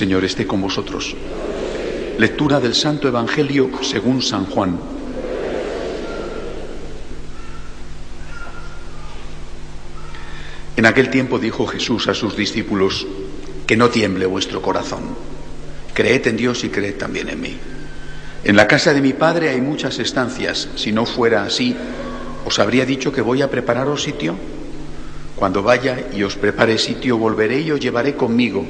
Señor esté con vosotros. Lectura del Santo Evangelio según San Juan. En aquel tiempo dijo Jesús a sus discípulos, que no tiemble vuestro corazón. Creed en Dios y creed también en mí. En la casa de mi Padre hay muchas estancias. Si no fuera así, ¿os habría dicho que voy a prepararos sitio? Cuando vaya y os prepare sitio, volveré y os llevaré conmigo,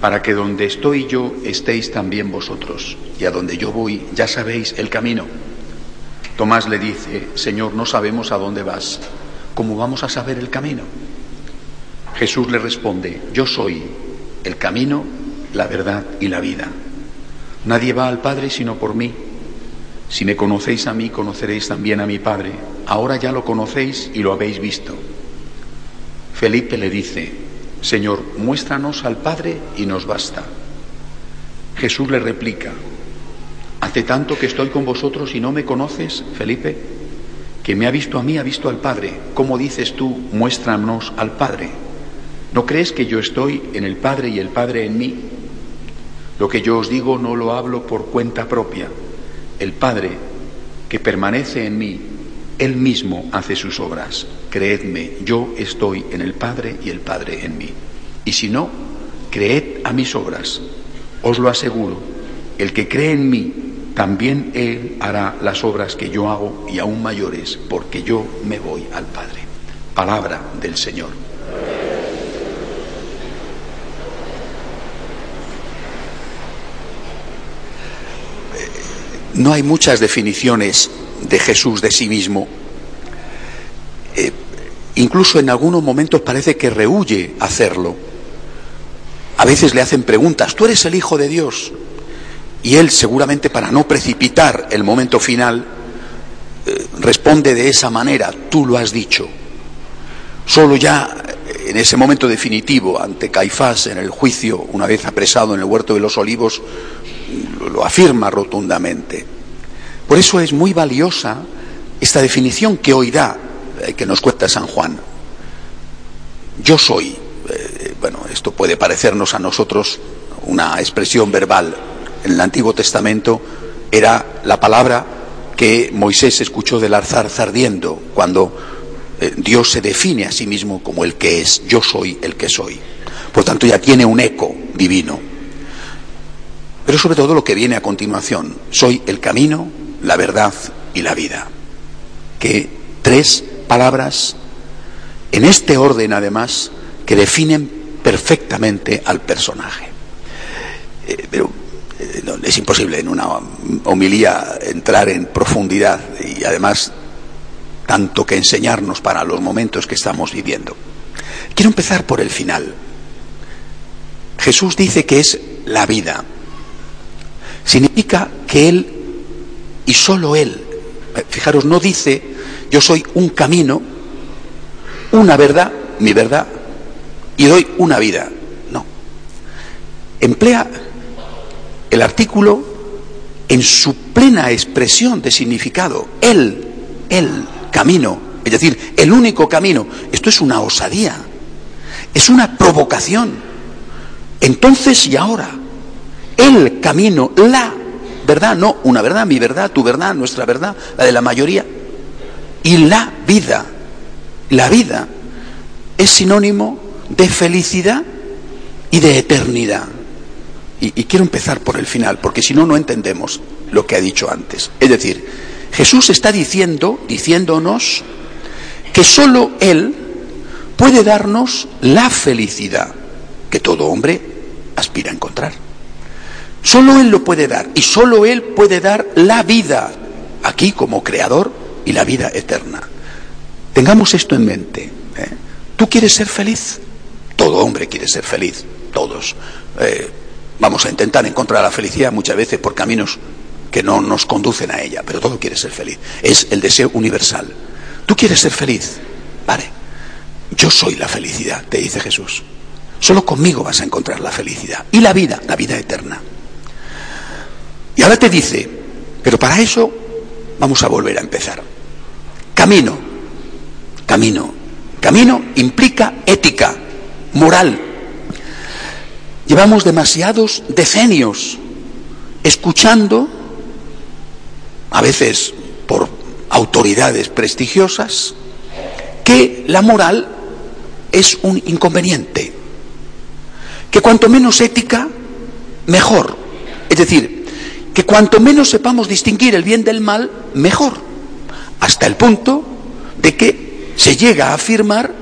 para que donde estoy yo estéis también vosotros. Y a donde yo voy, ya sabéis el camino. Tomás le dice, Señor, no sabemos a dónde vas. ¿Cómo vamos a saber el camino? Jesús le responde, yo soy el camino, la verdad y la vida. Nadie va al Padre sino por mí. Si me conocéis a mí, conoceréis también a mi Padre. Ahora ya lo conocéis y lo habéis visto. Felipe le dice, Señor, muéstranos al Padre y nos basta. Jesús le replica, ¿hace tanto que estoy con vosotros y no me conoces, Felipe? Que me ha visto a mí, ha visto al Padre. ¿Cómo dices tú, muéstranos al Padre? ¿No crees que yo estoy en el Padre y el Padre en mí? Lo que yo os digo no lo hablo por cuenta propia. El Padre que permanece en mí, Él mismo hace sus obras. Creedme, yo estoy en el Padre y el Padre en mí. Y si no, creed a mis obras. Os lo aseguro, el que cree en mí, también Él hará las obras que yo hago y aún mayores, porque yo me voy al Padre. Palabra del Señor. No hay muchas definiciones de Jesús de sí mismo. Eh, incluso en algunos momentos parece que rehuye hacerlo. A veces le hacen preguntas, ¿tú eres el Hijo de Dios? Y él, seguramente para no precipitar el momento final, eh, responde de esa manera, tú lo has dicho. Solo ya en ese momento definitivo ante Caifás en el juicio, una vez apresado en el huerto de los olivos, lo afirma rotundamente. Por eso es muy valiosa esta definición que hoy da, eh, que nos cuenta San Juan. Yo soy, eh, bueno, esto puede parecernos a nosotros una expresión verbal. En el Antiguo Testamento era la palabra que Moisés escuchó del arzar ardiendo cuando eh, Dios se define a sí mismo como el que es, yo soy el que soy. Por tanto, ya tiene un eco divino. Pero sobre todo lo que viene a continuación, soy el camino, la verdad y la vida. Que tres palabras, en este orden además, que definen perfectamente al personaje. Eh, pero eh, es imposible en una homilía entrar en profundidad y además tanto que enseñarnos para los momentos que estamos viviendo. Quiero empezar por el final. Jesús dice que es la vida, significa que Él y solo Él, fijaros, no dice yo soy un camino, una verdad, mi verdad, y doy una vida. No. Emplea el artículo en su plena expresión de significado. Él, el camino, es decir, el único camino. Esto es una osadía, es una provocación. Entonces y ahora el camino, la verdad, no una verdad, mi verdad, tu verdad, nuestra verdad, la de la mayoría, y la vida. La vida es sinónimo de felicidad y de eternidad. Y, quiero empezar por el final, porque si no, no entendemos lo que ha dicho antes. Es decir, Jesús está diciendo, diciéndonos, que sólo Él puede darnos la felicidad que todo hombre aspira a encontrar. Solo Él lo puede dar y solo Él puede dar la vida aquí como creador y la vida eterna. Tengamos esto en mente. ¿eh? ¿Tú quieres ser feliz? Todo hombre quiere ser feliz, todos. Eh, vamos a intentar encontrar la felicidad muchas veces por caminos que no nos conducen a ella, pero todo quiere ser feliz. Es el deseo universal. ¿Tú quieres ser feliz? Vale. Yo soy la felicidad, te dice Jesús. Solo conmigo vas a encontrar la felicidad y la vida, la vida eterna. Y ahora te dice, pero para eso vamos a volver a empezar. Camino, camino. Camino implica ética, moral. Llevamos demasiados decenios escuchando, a veces por autoridades prestigiosas, que la moral es un inconveniente, que cuanto menos ética, mejor. Es decir, que cuanto menos sepamos distinguir el bien del mal, mejor. Hasta el punto de que se llega a afirmar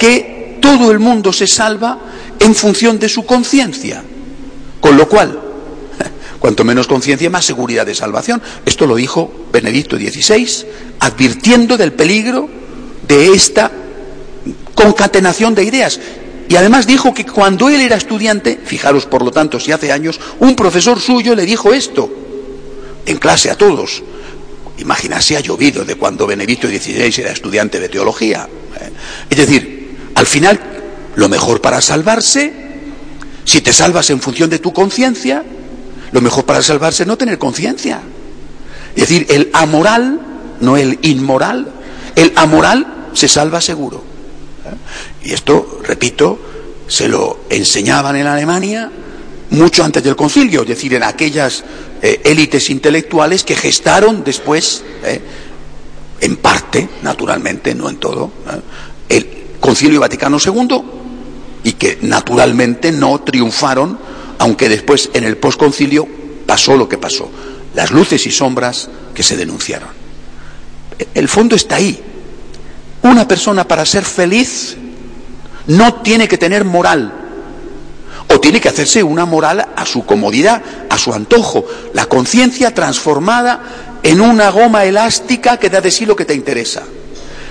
que todo el mundo se salva en función de su conciencia. Con lo cual, cuanto menos conciencia, más seguridad de salvación. Esto lo dijo Benedicto XVI, advirtiendo del peligro de esta concatenación de ideas. Y además dijo que cuando él era estudiante, fijaros por lo tanto si hace años, un profesor suyo le dijo esto, en clase a todos. Imagínase ha llovido de cuando Benedicto XVI era estudiante de teología. ¿eh? Es decir, al final, lo mejor para salvarse, si te salvas en función de tu conciencia, lo mejor para salvarse es no tener conciencia. Es decir, el amoral, no el inmoral, el amoral se salva seguro. Y esto, repito, se lo enseñaban en Alemania mucho antes del concilio, es decir, en aquellas eh, élites intelectuales que gestaron después, eh, en parte, naturalmente, no en todo, eh, el concilio Vaticano II y que naturalmente no triunfaron, aunque después en el posconcilio pasó lo que pasó, las luces y sombras que se denunciaron. El fondo está ahí. Una persona para ser feliz no tiene que tener moral, o tiene que hacerse una moral a su comodidad, a su antojo, la conciencia transformada en una goma elástica que da de sí lo que te interesa.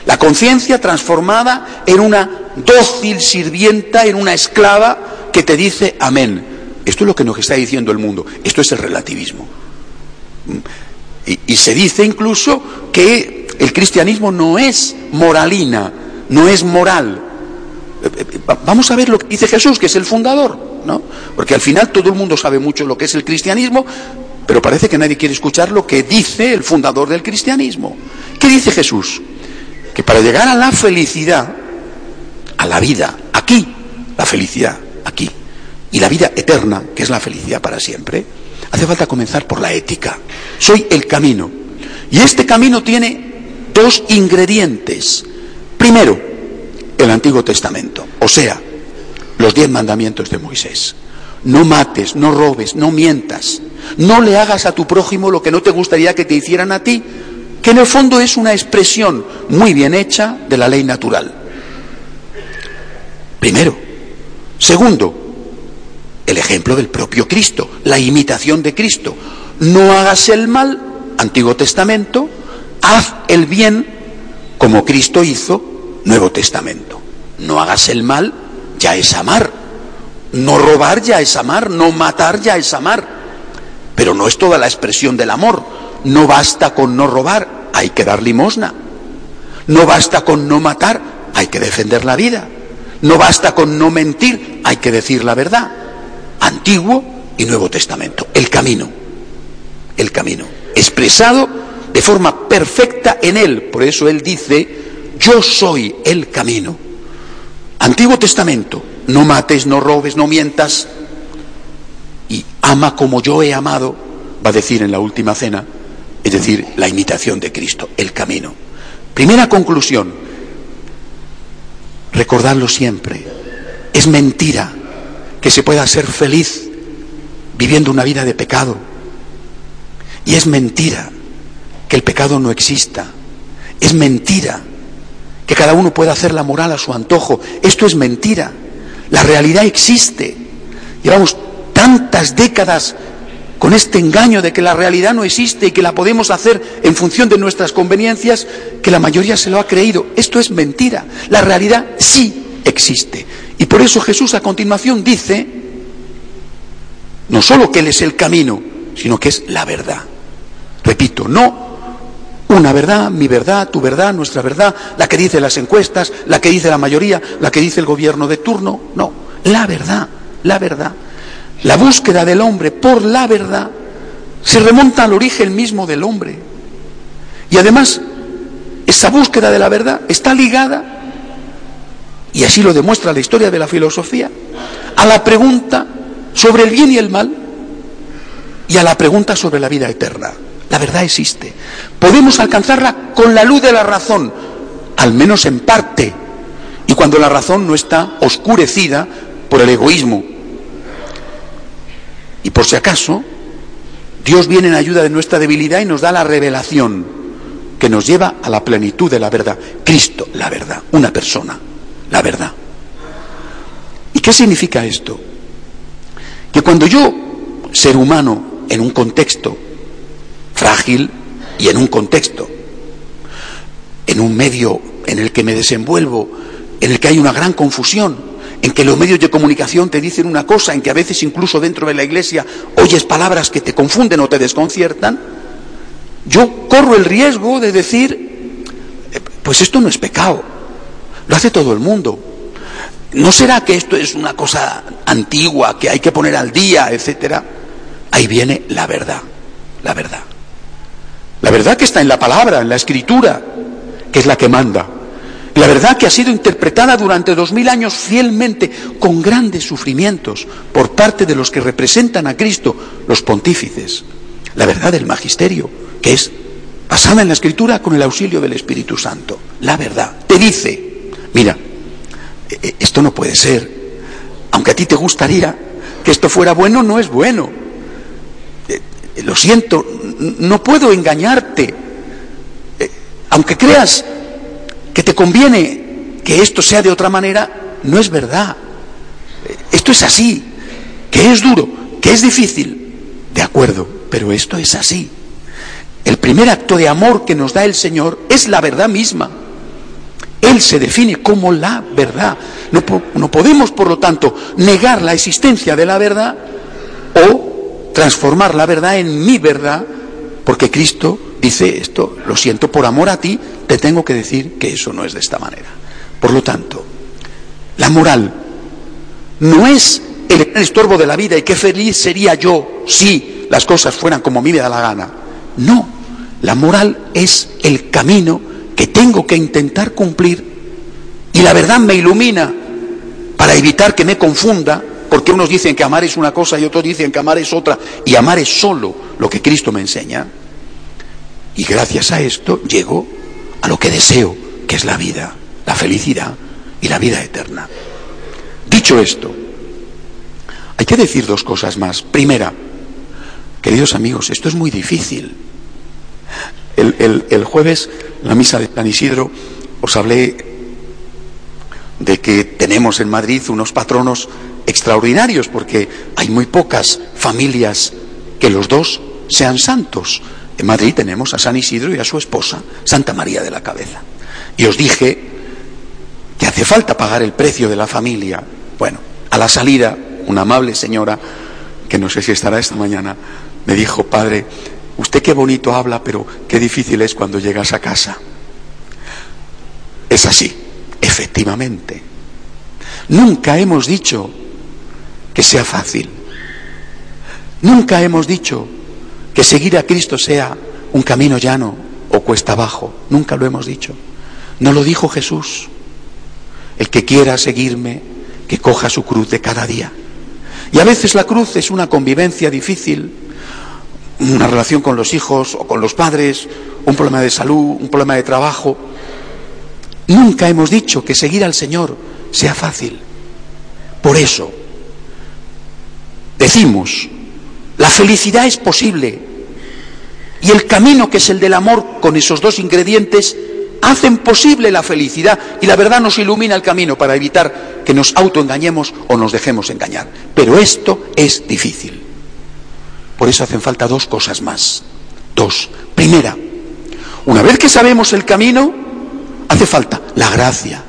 La conciencia transformada en una dócil sirvienta, en una esclava que te dice amén. Esto es lo que nos está diciendo el mundo. Esto es el relativismo. Y, y se dice incluso que el cristianismo no es moralina, no es moral, Vamos a ver lo que dice Jesús, que es el fundador, ¿no? Porque al final todo el mundo sabe mucho lo que es el cristianismo, pero parece que nadie quiere escuchar lo que dice el fundador del cristianismo. ¿Qué dice Jesús? Que para llegar a la felicidad, a la vida, aquí, la felicidad, aquí, y la vida eterna, que es la felicidad para siempre, hace falta comenzar por la ética. Soy el camino. Y este camino tiene dos ingredientes. Primero, el Antiguo Testamento, o sea, los diez mandamientos de Moisés. No mates, no robes, no mientas, no le hagas a tu prójimo lo que no te gustaría que te hicieran a ti, que en el fondo es una expresión muy bien hecha de la ley natural. Primero. Segundo, el ejemplo del propio Cristo, la imitación de Cristo. No hagas el mal, Antiguo Testamento, haz el bien como Cristo hizo, Nuevo Testamento. No hagas el mal, ya es amar. No robar ya es amar, no matar ya es amar. Pero no es toda la expresión del amor. No basta con no robar, hay que dar limosna. No basta con no matar, hay que defender la vida. No basta con no mentir, hay que decir la verdad. Antiguo y Nuevo Testamento. El camino. El camino. Expresado de forma perfecta en él. Por eso él dice, yo soy el camino. Antiguo Testamento, no mates, no robes, no mientas y ama como yo he amado, va a decir en la última cena, es decir, la imitación de Cristo, el camino. Primera conclusión, recordarlo siempre, es mentira que se pueda ser feliz viviendo una vida de pecado. Y es mentira que el pecado no exista. Es mentira que cada uno pueda hacer la moral a su antojo. Esto es mentira. La realidad existe. Llevamos tantas décadas con este engaño de que la realidad no existe y que la podemos hacer en función de nuestras conveniencias, que la mayoría se lo ha creído. Esto es mentira. La realidad sí existe. Y por eso Jesús a continuación dice, no solo que Él es el camino, sino que es la verdad. Repito, no una verdad, mi verdad, tu verdad, nuestra verdad, la que dice las encuestas, la que dice la mayoría, la que dice el gobierno de turno. No, la verdad, la verdad. La búsqueda del hombre por la verdad se remonta al origen mismo del hombre. Y además, esa búsqueda de la verdad está ligada, y así lo demuestra la historia de la filosofía, a la pregunta sobre el bien y el mal y a la pregunta sobre la vida eterna. La verdad existe. Podemos alcanzarla con la luz de la razón, al menos en parte, y cuando la razón no está oscurecida por el egoísmo. Y por si acaso, Dios viene en ayuda de nuestra debilidad y nos da la revelación que nos lleva a la plenitud de la verdad. Cristo, la verdad, una persona, la verdad. ¿Y qué significa esto? Que cuando yo, ser humano, en un contexto frágil y en un contexto, en un medio en el que me desenvuelvo, en el que hay una gran confusión, en que los medios de comunicación te dicen una cosa, en que a veces incluso dentro de la iglesia oyes palabras que te confunden o te desconciertan, yo corro el riesgo de decir, eh, pues esto no es pecado, lo hace todo el mundo. ¿No será que esto es una cosa antigua que hay que poner al día, etcétera? Ahí viene la verdad, la verdad. La verdad que está en la palabra, en la escritura, que es la que manda. La verdad que ha sido interpretada durante dos mil años fielmente, con grandes sufrimientos, por parte de los que representan a Cristo, los pontífices. La verdad del magisterio, que es basada en la escritura con el auxilio del Espíritu Santo. La verdad. Te dice, mira, e, e, esto no puede ser. Aunque a ti te gustaría que esto fuera bueno, no es bueno. E, lo siento, no puedo engañarte. Aunque creas que te conviene que esto sea de otra manera, no es verdad. Esto es así, que es duro, que es difícil, de acuerdo, pero esto es así. El primer acto de amor que nos da el Señor es la verdad misma. Él se define como la verdad. No, no, podemos, por lo tanto, negar la existencia de la verdad o transformar la verdad en mi verdad, porque Cristo dice esto, lo siento, por amor a ti, te tengo que decir que eso no es de esta manera. Por lo tanto, la moral no es el estorbo de la vida y qué feliz sería yo si las cosas fueran como a mí me da la gana. No, la moral es el camino que tengo que intentar cumplir y la verdad me ilumina para evitar que me confunda, porque unos dicen que amar es una cosa y otros dicen que amar es otra, y amar es solo lo que Cristo me enseña. Y gracias a esto llego a lo que deseo, que es la vida, la felicidad y la vida eterna. Dicho esto, hay que decir dos cosas más. Primera, queridos amigos, esto es muy difícil. El, jueves, la misa de San Isidro, os hablé de que tenemos en Madrid unos patronos extraordinarios, porque hay muy pocas familias que los dos sean santos. En Madrid tenemos a San Isidro y a su esposa, Santa María de la Cabeza. Y os dije que hace falta pagar el precio de la familia. Bueno, a la salida, una amable señora, que no sé si estará esta mañana, me dijo, padre, usted qué bonito habla, pero qué difícil es cuando llegas a casa. Es así, efectivamente. Nunca hemos dicho que sea fácil. Nunca hemos dicho que seguir a Cristo sea un camino llano o cuesta abajo. Nunca lo hemos dicho. No lo dijo Jesús. El que quiera seguirme, que coja su cruz de cada día. Y a veces la cruz es una convivencia difícil, una relación con los hijos o con los padres, un problema de salud, un problema de trabajo. Nunca hemos dicho que seguir al Señor sea fácil. Por eso decimos la felicidad es posible. Y el camino que es el del amor con esos dos ingredientes hacen posible la felicidad y la verdad nos ilumina el camino para evitar que nos autoengañemos o nos dejemos engañar. Pero esto es difícil. Por eso hacen falta dos cosas más. Dos. Primera, una vez que sabemos el camino, hace falta la gracia,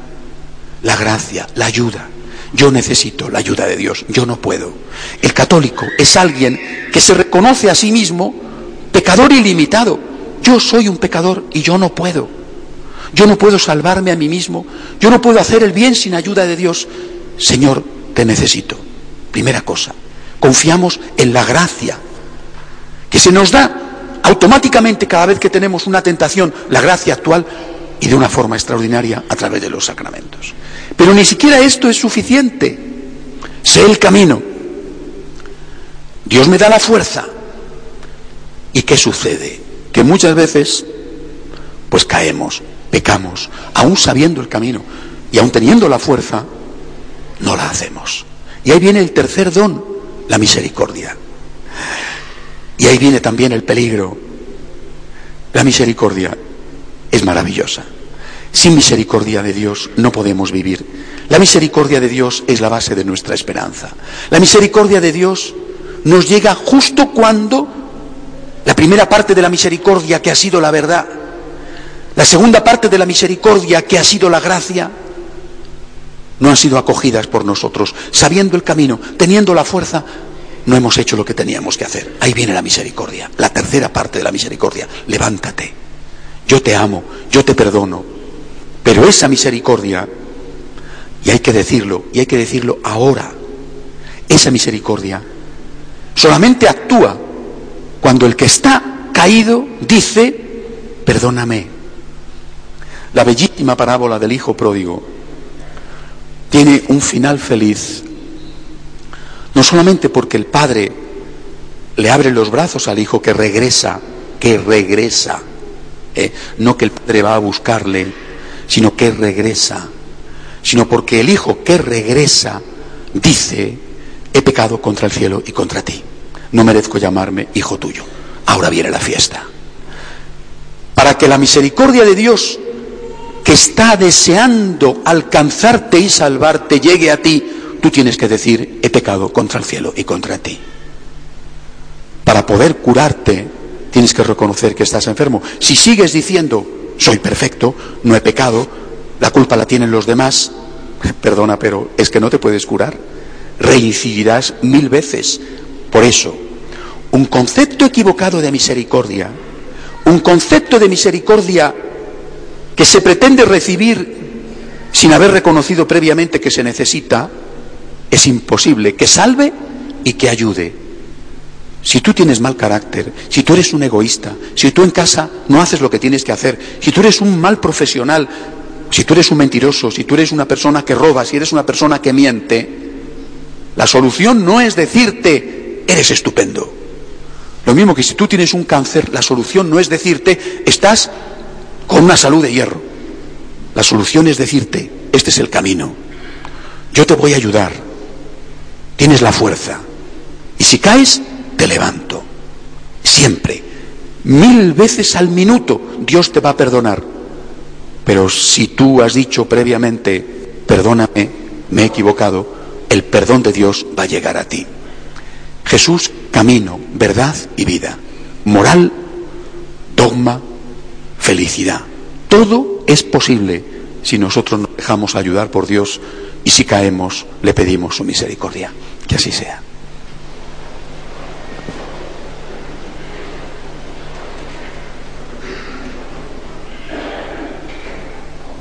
la gracia, la ayuda. Yo necesito la ayuda de Dios, yo no puedo. El católico es alguien que se reconoce a sí mismo pecador ilimitado. Yo soy un pecador y yo no puedo. Yo no puedo salvarme a mí mismo. Yo no puedo hacer el bien sin ayuda de Dios. Señor, te necesito. Primera cosa, confiamos en la gracia que se nos da automáticamente cada vez que tenemos una tentación, la gracia actual y de una forma extraordinaria a través de los sacramentos. Pero ni siquiera esto es suficiente. sé el camino. Dios me da la fuerza. ¿Y qué sucede? Que muchas veces, pues caemos, pecamos, aún sabiendo el camino y aún teniendo la fuerza, no la hacemos. Y ahí viene el tercer don, la misericordia. Y ahí viene también el peligro. La misericordia es maravillosa. Sin misericordia de Dios no podemos vivir. La misericordia de Dios es la base de nuestra esperanza. La misericordia de Dios nos llega justo cuando la primera parte de la misericordia que ha sido la verdad, la segunda parte de la misericordia que ha sido la gracia, no han sido acogidas por nosotros. Sabiendo el camino, teniendo la fuerza, no hemos hecho lo que teníamos que hacer. Ahí viene la misericordia, la tercera parte de la misericordia. Levántate. Yo te amo, yo te perdono. Pero esa misericordia, y hay que decirlo, y hay que decirlo ahora, esa misericordia solamente actúa cuando el que está caído dice, perdóname. La bellísima parábola del Hijo Pródigo tiene un final feliz, no solamente porque el Padre le abre los brazos al Hijo que regresa, que regresa, eh, no que el Padre va a buscarle, sino que regresa, sino porque el Hijo que regresa dice, he pecado contra el cielo y contra ti, no merezco llamarme hijo tuyo, ahora viene la fiesta. Para que la misericordia de Dios que está deseando alcanzarte y salvarte llegue a ti, tú tienes que decir, he pecado contra el cielo y contra ti. Para poder curarte, tienes que reconocer que estás enfermo. Si sigues diciendo, soy perfecto, no he pecado, la culpa la tienen los demás, perdona, pero es que no te puedes curar. Reincidirás mil veces. Por eso, un concepto equivocado de misericordia, un concepto de misericordia que se pretende recibir sin haber reconocido previamente que se necesita, es imposible que salve y que ayude. Si tú tienes mal carácter, si tú eres un egoísta, si tú en casa no haces lo que tienes que hacer, si tú eres un mal profesional, si tú eres un mentiroso, si tú eres una persona que roba, si eres una persona que miente, la solución no es decirte, eres estupendo. Lo mismo que si tú tienes un cáncer, la solución no es decirte, estás con una salud de hierro. La solución es decirte, este es el camino. Yo te voy a ayudar. Tienes la fuerza. Y si caes, te levanto. Siempre. Mil veces al minuto Dios te va a perdonar. Pero si tú has dicho previamente, perdóname, me he equivocado, el perdón de Dios va a llegar a ti. Jesús, camino, verdad y vida. Moral, dogma, felicidad. Todo es posible si nosotros nos dejamos ayudar por Dios y si caemos le pedimos su misericordia. Que así sea.